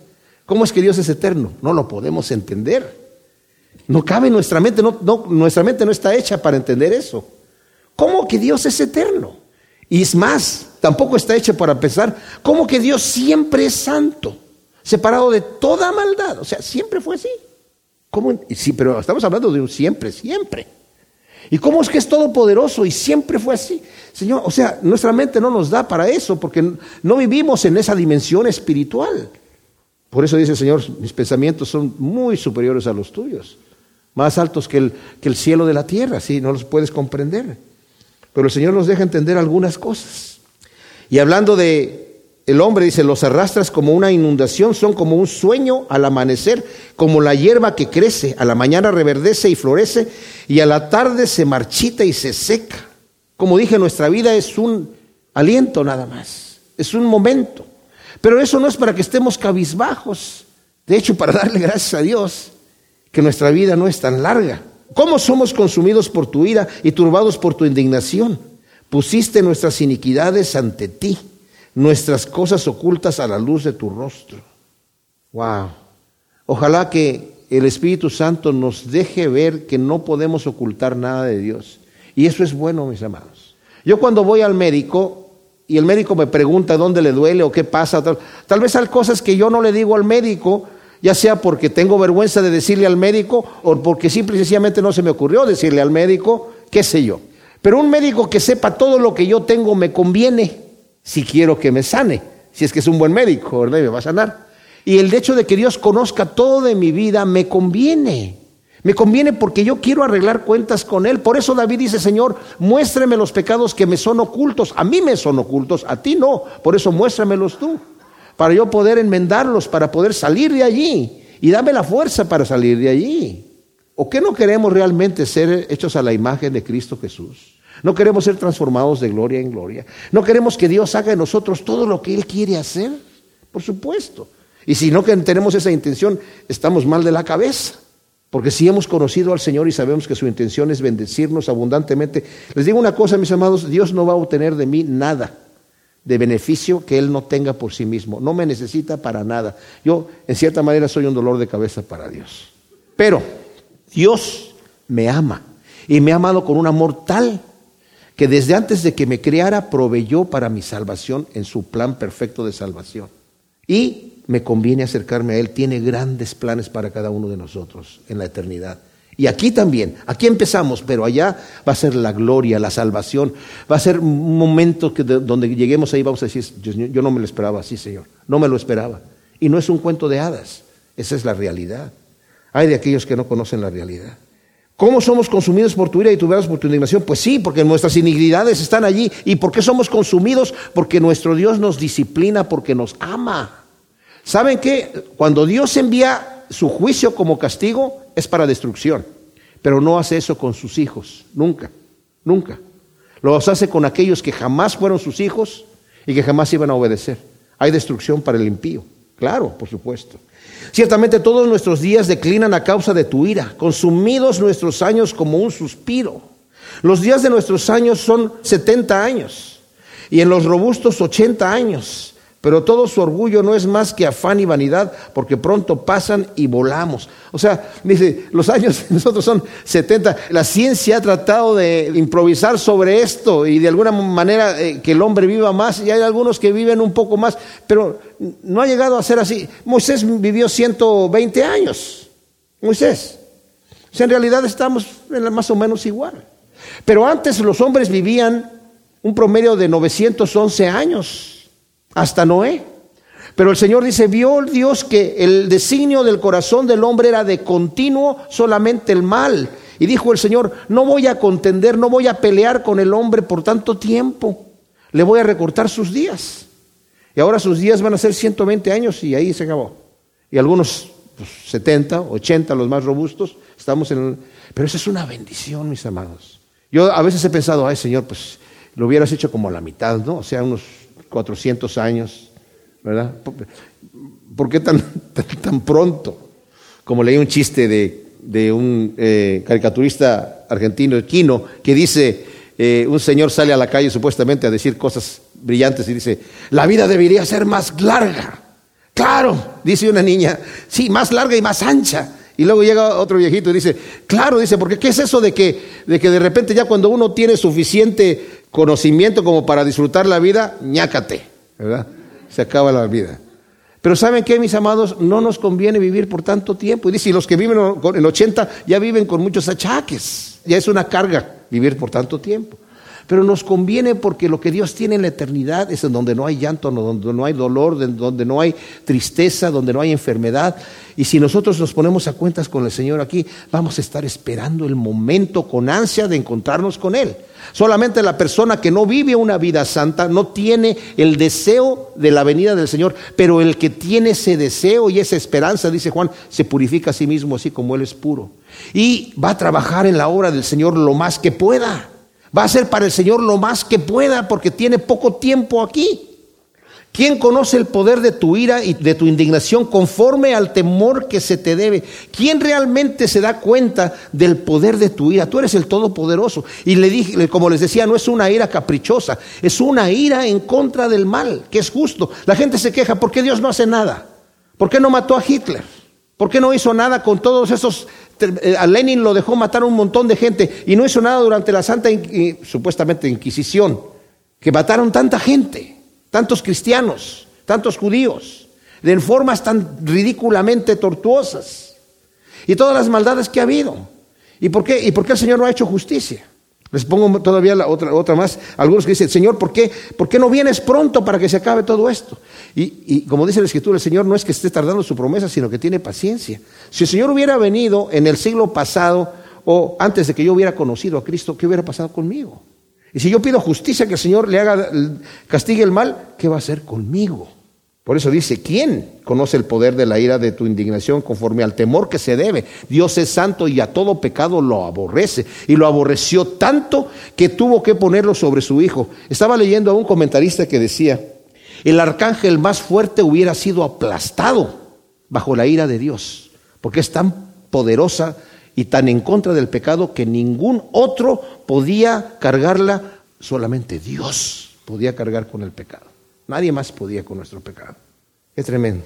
[SPEAKER 1] ¿Cómo es que Dios es eterno? No lo podemos entender. No cabe en nuestra mente, nuestra mente no está hecha para entender eso. ¿Cómo que Dios es eterno? Y es más, tampoco está hecho para pensar cómo que Dios siempre es santo, separado de toda maldad. O sea, siempre fue así. ¿Cómo? Sí, pero estamos hablando de un siempre, siempre. ¿Y cómo es que es todopoderoso y siempre fue así? Señor, o sea, nuestra mente no nos da para eso porque no vivimos en esa dimensión espiritual. Por eso dice el Señor, mis pensamientos son muy superiores a los tuyos, más altos que el, que el cielo de la tierra, ¿sí? No los puedes comprender. Pero el Señor nos deja entender algunas cosas. Y hablando de el hombre, dice, los arrastras como una inundación, son como un sueño al amanecer, como la hierba que crece, a la mañana reverdece y florece, y a la tarde se marchita y se seca. Como dije, nuestra vida es un aliento nada más, es un momento. Pero eso no es para que estemos cabizbajos, de hecho, para darle [laughs] gracias a Dios que nuestra vida no es tan larga. ¿Cómo somos consumidos por tu ira y turbados por tu indignación? Pusiste nuestras iniquidades ante ti, nuestras cosas ocultas a la luz de tu rostro. Wow. Ojalá que el Espíritu Santo nos deje ver que no podemos ocultar nada de Dios. Y eso es bueno, mis amados. Yo cuando voy al médico y el médico me pregunta dónde le duele o qué pasa, tal, vez hay cosas que yo no le digo al médico ya sea porque tengo vergüenza de decirle al médico o porque simple y sencillamente no se me ocurrió decirle al médico, qué sé yo. Pero un médico que sepa todo lo que yo tengo me conviene si quiero que me sane, si es que es un buen médico, ¿verdad? Y me va a sanar. Y el hecho de que Dios conozca todo de mi vida me conviene. Me conviene porque yo quiero arreglar cuentas con Él. Por eso David dice, Señor, muéstrame los pecados que me son ocultos. A mí me son ocultos, a ti no. Por eso muéstramelos tú para yo poder enmendarlos, para poder salir de allí. Y dame la fuerza para salir de allí. ¿O qué no queremos realmente ser hechos a la imagen de Cristo Jesús? No queremos ser transformados de gloria en gloria. No queremos que Dios haga en nosotros todo lo que Él quiere hacer. Por supuesto. Y si no tenemos esa intención, estamos mal de la cabeza. Porque si hemos conocido al Señor y sabemos que su intención es bendecirnos abundantemente, les digo una cosa, mis amados, Dios no va a obtener de mí nada de beneficio que Él no tenga por sí mismo. No me necesita para nada. Yo, en cierta manera, soy un dolor de cabeza para Dios. Pero Dios me ama y me ha amado con un amor tal que desde antes de que me creara proveyó para mi salvación en su plan perfecto de salvación. Y me conviene acercarme a Él. Tiene grandes planes para cada uno de nosotros en la eternidad. Y aquí también, aquí empezamos, pero allá va a ser la gloria, la salvación. Va a ser un momento que donde lleguemos ahí vamos a decir, yo no me lo esperaba así, Señor. No me lo esperaba. Y no es un cuento de hadas, esa es la realidad. Hay de aquellos que no conocen la realidad. ¿Cómo somos consumidos por tu ira y tu veras por tu indignación? Pues sí, porque nuestras iniquidades están allí. ¿Y por qué somos consumidos? Porque nuestro Dios nos disciplina, porque nos ama. ¿Saben qué? Cuando Dios envía su juicio como castigo es para destrucción, pero no hace eso con sus hijos, nunca, nunca. Lo hace con aquellos que jamás fueron sus hijos y que jamás iban a obedecer. Hay destrucción para el impío, claro, por supuesto. Ciertamente todos nuestros días declinan a causa de tu ira, consumidos nuestros años como un suspiro. Los días de nuestros años son 70 años y en los robustos 80 años pero todo su orgullo no es más que afán y vanidad, porque pronto pasan y volamos. O sea, dice, los años nosotros son 70. La ciencia ha tratado de improvisar sobre esto y de alguna manera eh, que el hombre viva más, y hay algunos que viven un poco más, pero no ha llegado a ser así. Moisés vivió 120 años. Moisés. O sea, en realidad estamos más o menos igual. Pero antes los hombres vivían un promedio de 911 años hasta Noé. Pero el Señor dice, vio Dios que el designio del corazón del hombre era de continuo solamente el mal. Y dijo el Señor, no voy a contender, no voy a pelear con el hombre por tanto tiempo. Le voy a recortar sus días. Y ahora sus días van a ser 120 años y ahí se acabó. Y algunos 70, pues, 80, los más robustos, estamos en... El... Pero eso es una bendición, mis amados. Yo a veces he pensado, ay Señor, pues lo hubieras hecho como a la mitad, ¿no? O sea, unos 400 años, ¿verdad? ¿Por qué [laughs] tan, tan, pronto? Como leí un chiste de, un eh, caricaturista argentino, Quino, que dice, eh, un señor sale a la calle supuestamente a decir cosas brillantes y dice, la vida debería ser más larga. Claro, dice una niña, sí, más larga y más ancha. Y luego llega otro viejito y dice, claro, dice, porque ¿qué es eso de que, de que de repente ya cuando uno tiene suficiente conocimiento como para disfrutar la vida, ñácate, ¿verdad? Se acaba la vida. Pero ¿saben qué, mis amados? No nos conviene vivir por tanto tiempo. Y dice, y los que viven en 80 ya viven con muchos achaques. Ya es una carga vivir por tanto tiempo. Pero nos conviene porque lo que Dios tiene en la eternidad es en donde no hay llanto, donde no hay dolor, donde no hay tristeza, donde no hay enfermedad. Y si nosotros nos ponemos a cuentas con el Señor aquí, vamos a estar esperando el momento con ansia de encontrarnos con Él. Solamente la persona que no vive una vida santa no tiene el deseo de la venida del Señor, pero el que tiene ese deseo y esa esperanza, dice Juan, se purifica a sí mismo así como Él es puro. Y va a trabajar en la obra del Señor lo más que pueda. Va a hacer para el Señor lo más que pueda porque tiene poco tiempo aquí. ¿Quién conoce el poder de tu ira y de tu indignación conforme al temor que se te debe? ¿Quién realmente se da cuenta del poder de tu ira? Tú eres el Todopoderoso. Y le dije, como les decía, no es una ira caprichosa, es una ira en contra del mal, que es justo. La gente se queja, ¿por qué Dios no hace nada? ¿Por qué no mató a Hitler? ¿Por qué no hizo nada con todos esos eh, a Lenin lo dejó matar a un montón de gente y no hizo nada durante la Santa supuestamente Inquisición, que mataron tanta gente, tantos cristianos, tantos judíos, de formas tan ridículamente tortuosas y todas las maldades que ha habido. ¿Y por qué, y por qué el Señor no ha hecho justicia? Les pongo todavía la otra, otra más. Algunos que dicen, Señor, ¿por qué, ¿por qué no vienes pronto para que se acabe todo esto? Y, y, como dice la Escritura, el Señor no es que esté tardando su promesa, sino que tiene paciencia. Si el Señor hubiera venido en el siglo pasado o antes de que yo hubiera conocido a Cristo, ¿qué hubiera pasado conmigo? Y si yo pido justicia, que el Señor le haga, castigue el mal, ¿qué va a hacer conmigo? Por eso dice, ¿quién conoce el poder de la ira de tu indignación conforme al temor que se debe? Dios es santo y a todo pecado lo aborrece. Y lo aborreció tanto que tuvo que ponerlo sobre su hijo. Estaba leyendo a un comentarista que decía, el arcángel más fuerte hubiera sido aplastado bajo la ira de Dios, porque es tan poderosa y tan en contra del pecado que ningún otro podía cargarla, solamente Dios podía cargar con el pecado. Nadie más podía con nuestro pecado. Es tremendo.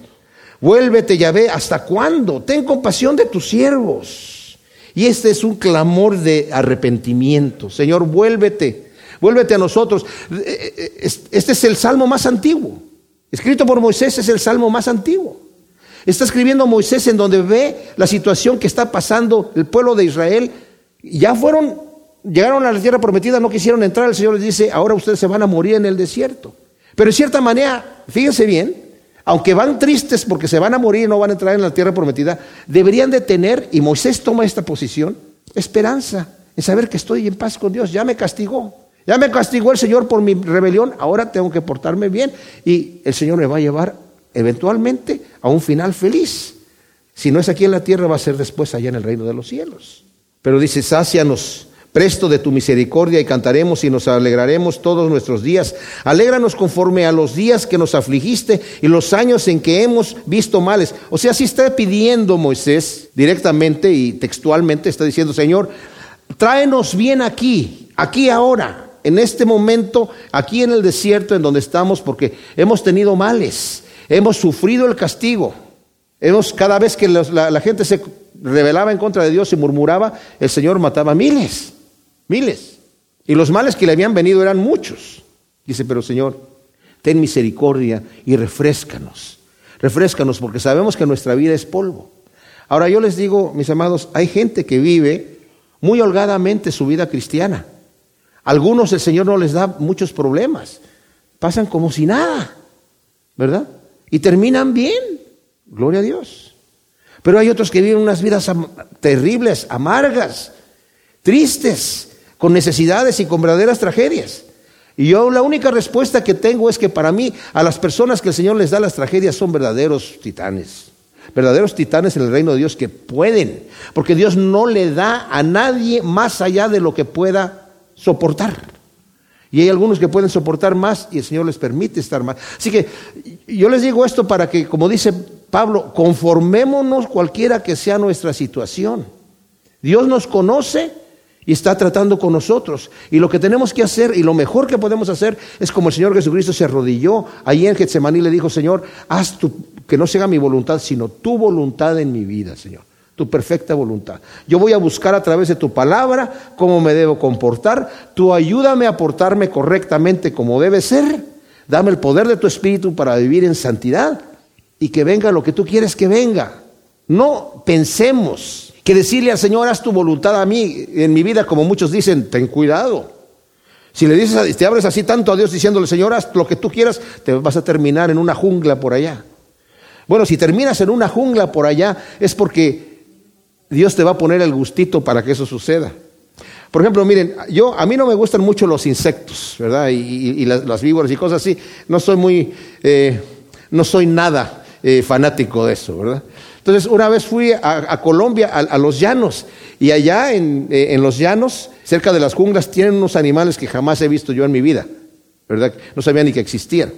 [SPEAKER 1] Vuélvete, Yahvé, ¿hasta cuándo? Ten compasión de tus siervos. Y este es un clamor de arrepentimiento. Señor, vuélvete, vuélvete a nosotros. Eh, eh, este es el salmo más antiguo. Escrito por Moisés es el salmo más antiguo. Está escribiendo Moisés en donde ve la situación que está pasando el pueblo de Israel. Ya fueron, llegaron a la tierra prometida, no quisieron entrar. El Señor les dice, ahora ustedes se van a morir en el desierto. Pero en cierta manera, fíjense bien, aunque van tristes porque se van a morir y no van a entrar en la tierra prometida, deberían de tener, y Moisés toma esta posición, esperanza en saber que estoy en paz con Dios. Ya me castigó, ya me castigó el Señor por mi rebelión, ahora tengo que portarme bien y el Señor me va a llevar eventualmente a un final feliz. Si no es aquí en la tierra, va a ser después allá en el reino de los cielos. Pero dice, sácianos presto de tu misericordia y cantaremos y nos alegraremos todos nuestros días. Alégranos conforme a los días que nos afligiste y los años en que hemos visto males. O sea, si está pidiendo Moisés directamente y textualmente, está diciendo, Señor, tráenos bien aquí, aquí ahora, en este momento, aquí en el desierto en donde estamos, porque hemos tenido males, hemos sufrido el castigo. Hemos, cada vez que la, la gente se rebelaba en contra de Dios y murmuraba, el Señor mataba miles. Miles. Y los males que le habían venido eran muchos. Dice, pero Señor, ten misericordia y refrescanos. Refrescanos porque sabemos que nuestra vida es polvo. Ahora yo les digo, mis amados, hay gente que vive muy holgadamente su vida cristiana. Algunos el Señor no les da muchos problemas. Pasan como si nada, ¿verdad? Y terminan bien. Gloria a Dios. Pero hay otros que viven unas vidas terribles, amargas, tristes, con necesidades y con verdaderas tragedias. Y yo la única respuesta que tengo es que para mí a las personas que el Señor les da las tragedias son verdaderos titanes. Verdaderos titanes en el reino de Dios que pueden, porque Dios no le da a nadie más allá de lo que pueda soportar. Y hay algunos que pueden soportar más y el Señor les permite estar más. Así que yo les digo esto para que, como dice Pablo, conformémonos cualquiera que sea nuestra situación. Dios nos conoce y está tratando con nosotros. Y lo que tenemos que hacer y lo mejor que podemos hacer es como el Señor Jesucristo se arrodilló ahí en Getsemaní le dijo, Señor, haz tu, que no sea mi voluntad, sino tu voluntad en mi vida, Señor. Tu perfecta voluntad. Yo voy a buscar a través de tu palabra cómo me debo comportar. Tú ayúdame a portarme correctamente como debe ser. Dame el poder de tu espíritu para vivir en santidad y que venga lo que tú quieres que venga. No pensemos que decirle al Señor, haz tu voluntad a mí en mi vida, como muchos dicen, ten cuidado. Si le dices, te abres así tanto a Dios diciéndole, Señor, haz lo que tú quieras, te vas a terminar en una jungla por allá. Bueno, si terminas en una jungla por allá, es porque Dios te va a poner el gustito para que eso suceda. Por ejemplo, miren, yo a mí no me gustan mucho los insectos, ¿verdad? Y, las, víboras y cosas así. No soy muy, eh, no soy nada eh, fanático de eso, ¿verdad? Entonces, una vez fui a, Colombia, a, los llanos, y allá en, eh, en, los llanos, cerca de las junglas, tienen unos animales que jamás he visto yo en mi vida, ¿verdad? No sabía ni que existían.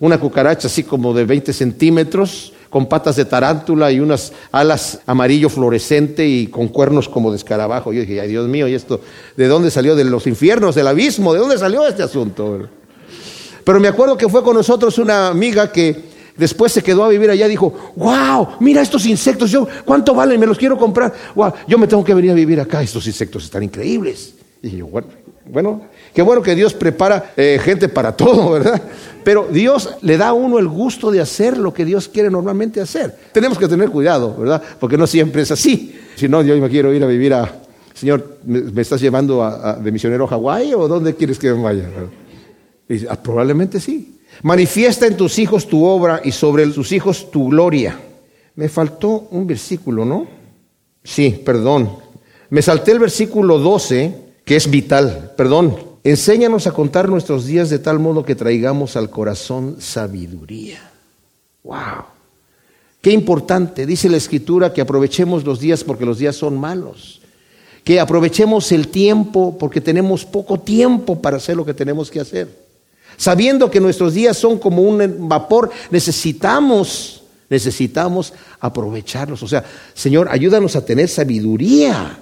[SPEAKER 1] Una cucaracha así como de 20 centímetros, con patas de tarántula y unas alas amarillo fluorescente y con cuernos como de escarabajo. Yo dije, ay Dios mío, ¿y esto de dónde salió? De los infiernos, del abismo, ¿de dónde salió este asunto? Pero me acuerdo que fue con nosotros una amiga que Después se quedó a vivir allá y dijo, wow, mira estos insectos, yo, ¿cuánto valen? Me los quiero comprar. Wow, yo me tengo que venir a vivir acá, estos insectos están increíbles. Y yo, bueno, bueno qué bueno que Dios prepara eh, gente para todo, [laughs] ¿verdad? Pero Dios le da a uno el gusto de hacer lo que Dios quiere normalmente hacer. Tenemos que tener cuidado, ¿verdad? Porque no siempre es así. Si no, yo me quiero ir a vivir a, Señor, ¿me, estás llevando de misionero a Hawái o dónde quieres que me vaya? Y ah, probablemente sí. Manifiesta en tus hijos tu obra y sobre sus hijos tu gloria. Me faltó un versículo, ¿no? Sí, perdón. Me salté el versículo 12, que es vital. Perdón. Enséñanos a contar nuestros días de tal modo que traigamos al corazón sabiduría. ¡Wow! Qué importante. Dice la escritura que aprovechemos los días porque los días son malos. Que aprovechemos el tiempo porque tenemos poco tiempo para hacer lo que tenemos que hacer. Sabiendo que nuestros días son como un vapor, necesitamos, necesitamos aprovecharlos. O sea, Señor, ayúdanos a tener sabiduría,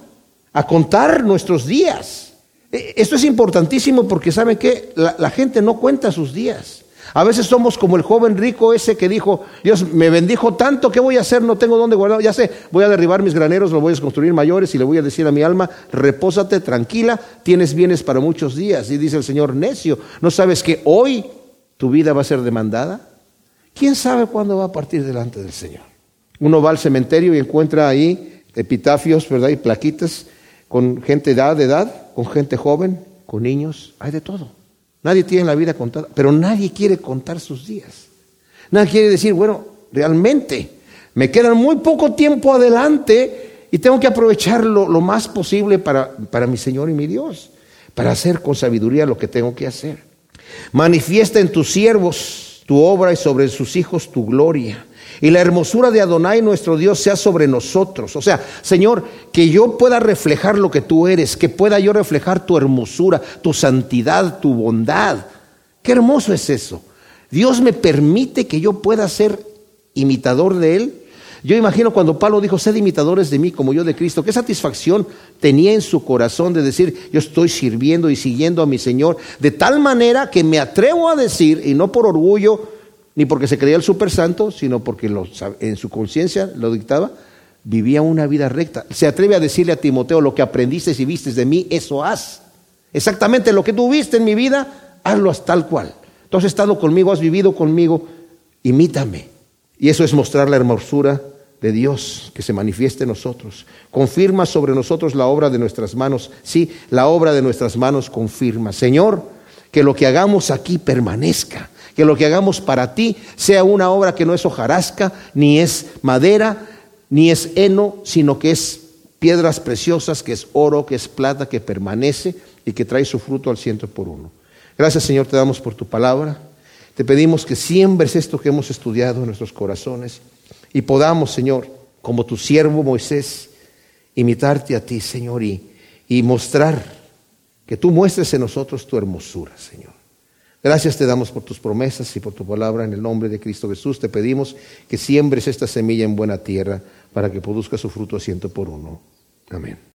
[SPEAKER 1] a contar nuestros días. E, esto es importantísimo porque, ¿saben qué? La, la gente no cuenta sus días. A veces somos como el joven rico ese que dijo, Dios me bendijo tanto, ¿qué voy a hacer? No tengo dónde guardar. Ya sé, voy a derribar mis graneros, los voy a construir mayores y le voy a decir a mi alma, repósate tranquila, tienes bienes para muchos días. Y dice el Señor, necio, ¿no sabes que hoy tu vida va a ser demandada? ¿Quién sabe cuándo va a partir delante del Señor? Uno va al cementerio y encuentra ahí epitafios, ¿verdad? Y plaquitas con gente de edad, de edad, con gente joven, con niños, hay de todo. Nadie tiene la vida contada, pero nadie quiere contar sus días. Nadie quiere decir, bueno, realmente me quedan muy poco tiempo adelante y tengo que aprovecharlo lo más posible para, para mi Señor y mi Dios, para hacer con sabiduría lo que tengo que hacer. Manifiesta en tus siervos tu obra y sobre sus hijos tu gloria y la hermosura de Adonai nuestro Dios sea sobre nosotros. O sea, Señor, que yo pueda reflejar lo que tú eres, que pueda yo reflejar tu hermosura, tu santidad, tu bondad. Qué hermoso es eso. Dios me permite que yo pueda ser imitador de Él. Yo imagino cuando Pablo dijo, sed imitadores de mí como yo de Cristo, qué satisfacción tenía en su corazón de decir, yo estoy sirviendo y siguiendo a mi Señor, de tal manera que me atrevo a decir, y no por orgullo, ni porque se creía el super santo, sino porque en su conciencia lo dictaba, vivía una vida recta. Se atreve a decirle a Timoteo, lo que aprendiste y viste de mí, eso haz. Exactamente lo que tú viste en mi vida, hazlo tal cual. Tú has estado conmigo, has vivido conmigo, imítame. Y eso es mostrar la hermosura de Dios que se manifieste en nosotros. Confirma sobre nosotros la obra de nuestras manos. Sí, la obra de nuestras manos confirma. Señor, que lo que hagamos aquí permanezca que lo que hagamos para ti sea una obra que no es hojarasca, ni es madera, ni es heno, sino que es piedras preciosas, que es oro, que es plata, que permanece y que trae su fruto al ciento por uno. Gracias Señor, te damos por tu palabra. Te pedimos que siembres esto que hemos estudiado en nuestros corazones y podamos, Señor, como tu siervo Moisés, imitarte a ti, Señor, y, mostrar que tú muestres en nosotros tu hermosura, Señor. Gracias te damos por tus promesas y por tu palabra. En el nombre de Cristo Jesús te pedimos que siembres esta semilla en buena tierra para que produzca su fruto a ciento por uno. Amén.